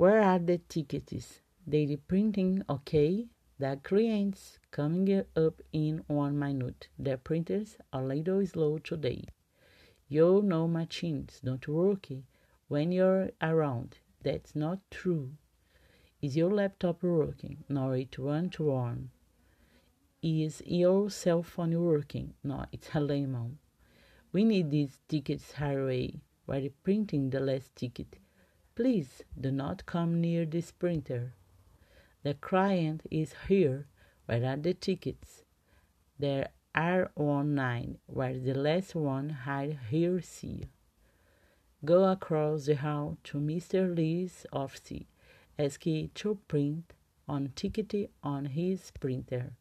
Where are the tickets? They printing okay? The clients coming up in one minute. The printers are a little slow today. You know machines don't work when you're around. That's not true. Is your laptop working? No, it won't run. Is your cell phone working? No, it's a lemon. We need these tickets hurry. We're printing the last ticket. Please do not come near this printer. The client is here. Where are the tickets? There are on nine. Where the last one had here see. Go across the hall to Mr. Lee's office. Ask to print on ticket on his printer.